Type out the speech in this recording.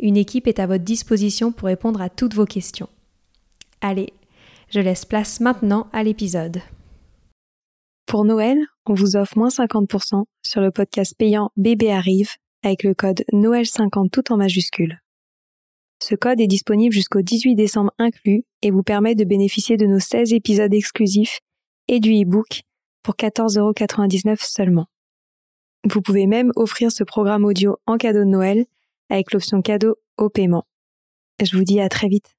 Une équipe est à votre disposition pour répondre à toutes vos questions. Allez, je laisse place maintenant à l'épisode. Pour Noël, on vous offre moins 50% sur le podcast payant Bébé Arrive avec le code Noël50 tout en majuscule. Ce code est disponible jusqu'au 18 décembre inclus et vous permet de bénéficier de nos 16 épisodes exclusifs et du e-book pour 14,99€ seulement. Vous pouvez même offrir ce programme audio en cadeau de Noël avec l'option cadeau au paiement. Je vous dis à très vite.